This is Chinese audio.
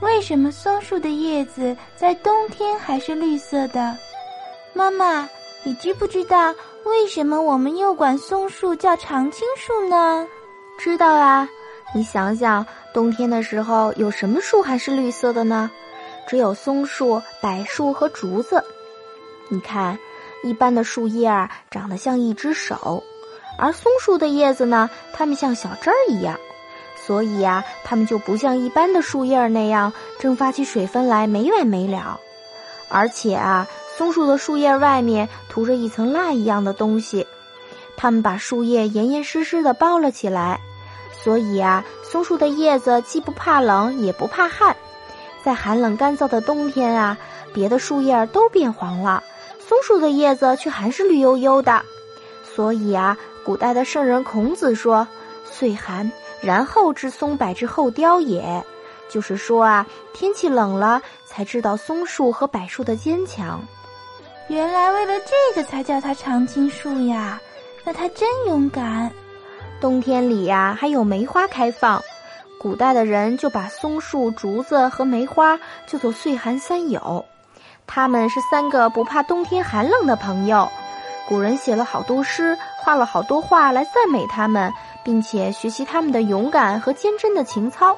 为什么松树的叶子在冬天还是绿色的？妈妈，你知不知道为什么我们又管松树叫常青树呢？知道啊，你想想，冬天的时候有什么树还是绿色的呢？只有松树、柏树和竹子。你看，一般的树叶儿长得像一只手，而松树的叶子呢，它们像小针儿一样。所以呀，它们就不像一般的树叶那样蒸发起水分来没完没了。而且啊，松树的树叶外面涂着一层蜡一样的东西，它们把树叶严严实实的包了起来。所以啊，松树的叶子既不怕冷也不怕旱。在寒冷干燥的冬天啊，别的树叶都变黄了，松树的叶子却还是绿油油的。所以啊，古代的圣人孔子说：“岁寒。”然后知松柏之后凋也，就是说啊，天气冷了才知道松树和柏树的坚强。原来为了这个才叫它常青树呀，那它真勇敢。冬天里呀，还有梅花开放，古代的人就把松树、竹子和梅花叫做岁寒三友，他们是三个不怕冬天寒冷的朋友。古人写了好多诗，画了好多画来赞美他们。并且学习他们的勇敢和坚贞的情操。